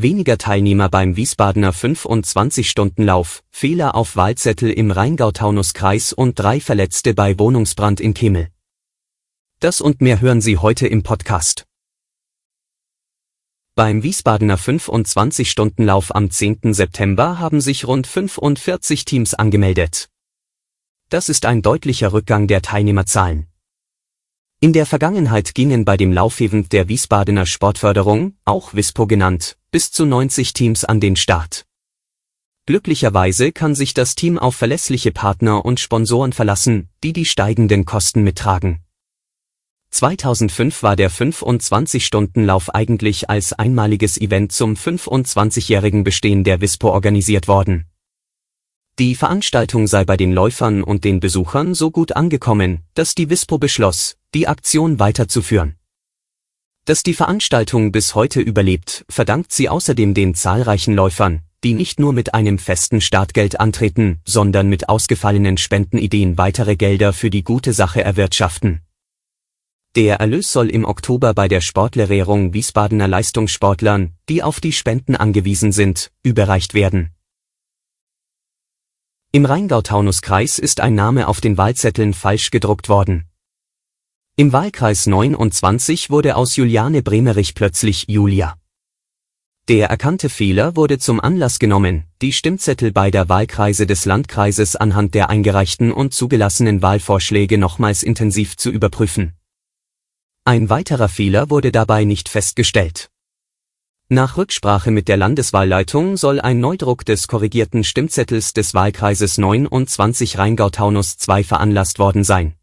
Weniger Teilnehmer beim Wiesbadener 25-Stunden-Lauf, Fehler auf Wahlzettel im Rheingau-Taunus-Kreis und drei Verletzte bei Wohnungsbrand in Kemel. Das und mehr hören Sie heute im Podcast. Beim Wiesbadener 25-Stunden-Lauf am 10. September haben sich rund 45 Teams angemeldet. Das ist ein deutlicher Rückgang der Teilnehmerzahlen. In der Vergangenheit gingen bei dem Laufevent der Wiesbadener Sportförderung, auch WISPO genannt, bis zu 90 Teams an den Start. Glücklicherweise kann sich das Team auf verlässliche Partner und Sponsoren verlassen, die die steigenden Kosten mittragen. 2005 war der 25-Stunden-Lauf eigentlich als einmaliges Event zum 25-jährigen Bestehen der WISPO organisiert worden. Die Veranstaltung sei bei den Läufern und den Besuchern so gut angekommen, dass die WISPO beschloss, die Aktion weiterzuführen. Dass die Veranstaltung bis heute überlebt, verdankt sie außerdem den zahlreichen Läufern, die nicht nur mit einem festen Startgeld antreten, sondern mit ausgefallenen Spendenideen weitere Gelder für die gute Sache erwirtschaften. Der Erlös soll im Oktober bei der Sportlehrerung Wiesbadener Leistungssportlern, die auf die Spenden angewiesen sind, überreicht werden. Im Rheingau-Taunus-Kreis ist ein Name auf den Wahlzetteln falsch gedruckt worden. Im Wahlkreis 29 wurde aus Juliane Bremerich plötzlich Julia. Der erkannte Fehler wurde zum Anlass genommen, die Stimmzettel beider Wahlkreise des Landkreises anhand der eingereichten und zugelassenen Wahlvorschläge nochmals intensiv zu überprüfen. Ein weiterer Fehler wurde dabei nicht festgestellt. Nach Rücksprache mit der Landeswahlleitung soll ein Neudruck des korrigierten Stimmzettels des Wahlkreises 29 Rheingau-Taunus 2 veranlasst worden sein.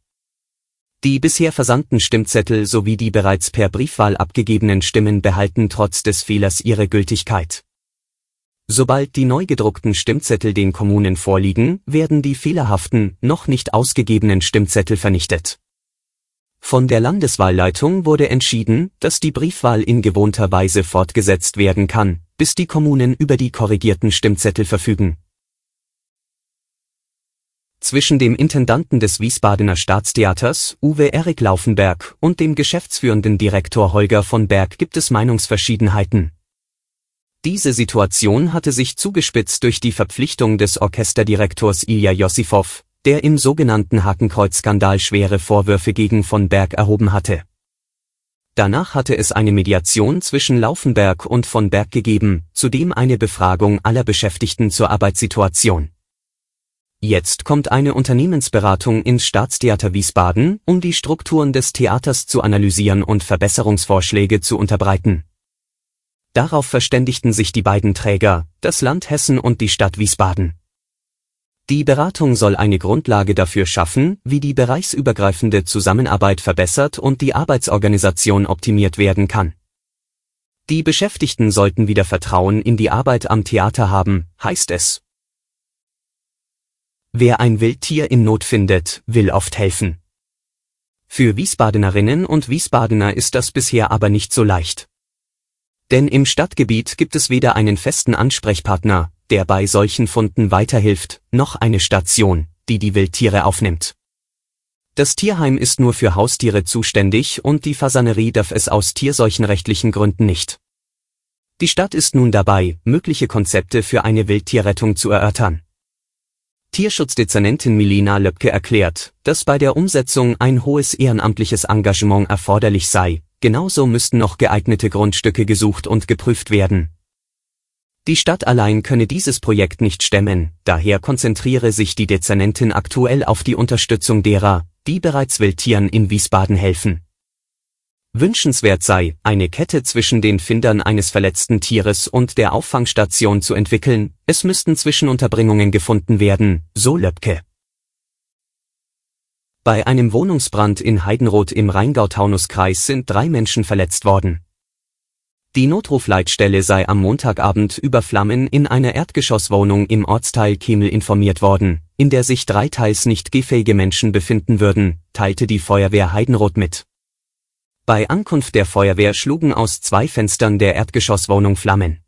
Die bisher versandten Stimmzettel sowie die bereits per Briefwahl abgegebenen Stimmen behalten trotz des Fehlers ihre Gültigkeit. Sobald die neu gedruckten Stimmzettel den Kommunen vorliegen, werden die fehlerhaften, noch nicht ausgegebenen Stimmzettel vernichtet. Von der Landeswahlleitung wurde entschieden, dass die Briefwahl in gewohnter Weise fortgesetzt werden kann, bis die Kommunen über die korrigierten Stimmzettel verfügen. Zwischen dem Intendanten des Wiesbadener Staatstheaters, Uwe Erik Laufenberg, und dem geschäftsführenden Direktor Holger von Berg gibt es Meinungsverschiedenheiten. Diese Situation hatte sich zugespitzt durch die Verpflichtung des Orchesterdirektors Ilja Jossifow, der im sogenannten Hakenkreuz-Skandal schwere Vorwürfe gegen von Berg erhoben hatte. Danach hatte es eine Mediation zwischen Laufenberg und von Berg gegeben, zudem eine Befragung aller Beschäftigten zur Arbeitssituation. Jetzt kommt eine Unternehmensberatung ins Staatstheater Wiesbaden, um die Strukturen des Theaters zu analysieren und Verbesserungsvorschläge zu unterbreiten. Darauf verständigten sich die beiden Träger, das Land Hessen und die Stadt Wiesbaden. Die Beratung soll eine Grundlage dafür schaffen, wie die bereichsübergreifende Zusammenarbeit verbessert und die Arbeitsorganisation optimiert werden kann. Die Beschäftigten sollten wieder Vertrauen in die Arbeit am Theater haben, heißt es. Wer ein Wildtier in Not findet, will oft helfen. Für Wiesbadenerinnen und Wiesbadener ist das bisher aber nicht so leicht. Denn im Stadtgebiet gibt es weder einen festen Ansprechpartner, der bei solchen Funden weiterhilft, noch eine Station, die die Wildtiere aufnimmt. Das Tierheim ist nur für Haustiere zuständig und die Fasanerie darf es aus tierseuchenrechtlichen Gründen nicht. Die Stadt ist nun dabei, mögliche Konzepte für eine Wildtierrettung zu erörtern. Tierschutzdezernentin Milena Löbke erklärt, dass bei der Umsetzung ein hohes ehrenamtliches Engagement erforderlich sei, genauso müssten noch geeignete Grundstücke gesucht und geprüft werden, die Stadt allein könne dieses Projekt nicht stemmen, daher konzentriere sich die Dezernentin aktuell auf die Unterstützung derer, die bereits Wildtieren in Wiesbaden helfen. Wünschenswert sei, eine Kette zwischen den Findern eines verletzten Tieres und der Auffangstation zu entwickeln, es müssten Zwischenunterbringungen gefunden werden, so Löbke. Bei einem Wohnungsbrand in Heidenroth im Rheingau-Taunus-Kreis sind drei Menschen verletzt worden. Die Notrufleitstelle sei am Montagabend über Flammen in einer Erdgeschosswohnung im Ortsteil Kemel informiert worden, in der sich drei teils nicht gehfähige Menschen befinden würden, teilte die Feuerwehr Heidenroth mit. Bei Ankunft der Feuerwehr schlugen aus zwei Fenstern der Erdgeschosswohnung Flammen.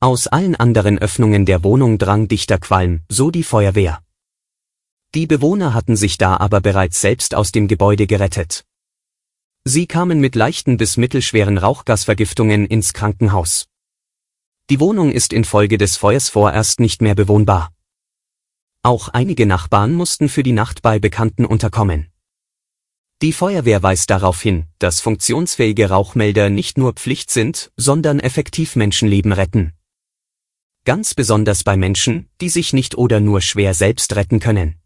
Aus allen anderen Öffnungen der Wohnung drang dichter Qualm, so die Feuerwehr. Die Bewohner hatten sich da aber bereits selbst aus dem Gebäude gerettet. Sie kamen mit leichten bis mittelschweren Rauchgasvergiftungen ins Krankenhaus. Die Wohnung ist infolge des Feuers vorerst nicht mehr bewohnbar. Auch einige Nachbarn mussten für die Nacht bei Bekannten unterkommen. Die Feuerwehr weist darauf hin, dass funktionsfähige Rauchmelder nicht nur Pflicht sind, sondern effektiv Menschenleben retten. Ganz besonders bei Menschen, die sich nicht oder nur schwer selbst retten können.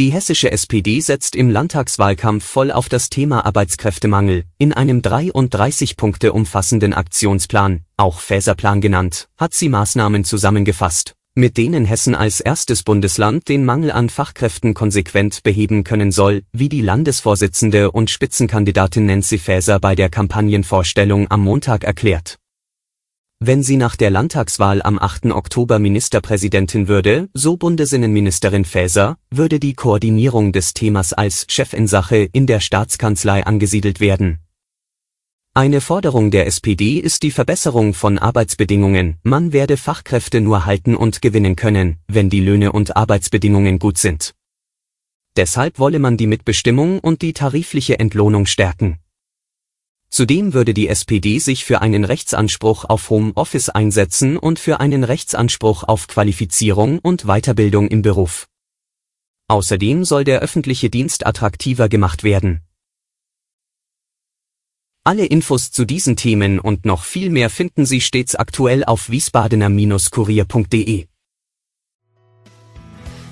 Die hessische SPD setzt im Landtagswahlkampf voll auf das Thema Arbeitskräftemangel. In einem 33 Punkte umfassenden Aktionsplan, auch Fäserplan genannt, hat sie Maßnahmen zusammengefasst, mit denen Hessen als erstes Bundesland den Mangel an Fachkräften konsequent beheben können soll, wie die Landesvorsitzende und Spitzenkandidatin Nancy Faeser bei der Kampagnenvorstellung am Montag erklärt. Wenn sie nach der Landtagswahl am 8. Oktober Ministerpräsidentin würde, so Bundesinnenministerin Faeser, würde die Koordinierung des Themas als Chefinsache in der Staatskanzlei angesiedelt werden. Eine Forderung der SPD ist die Verbesserung von Arbeitsbedingungen. Man werde Fachkräfte nur halten und gewinnen können, wenn die Löhne und Arbeitsbedingungen gut sind. Deshalb wolle man die Mitbestimmung und die tarifliche Entlohnung stärken. Zudem würde die SPD sich für einen Rechtsanspruch auf Homeoffice einsetzen und für einen Rechtsanspruch auf Qualifizierung und Weiterbildung im Beruf. Außerdem soll der öffentliche Dienst attraktiver gemacht werden. Alle Infos zu diesen Themen und noch viel mehr finden Sie stets aktuell auf wiesbadener-kurier.de.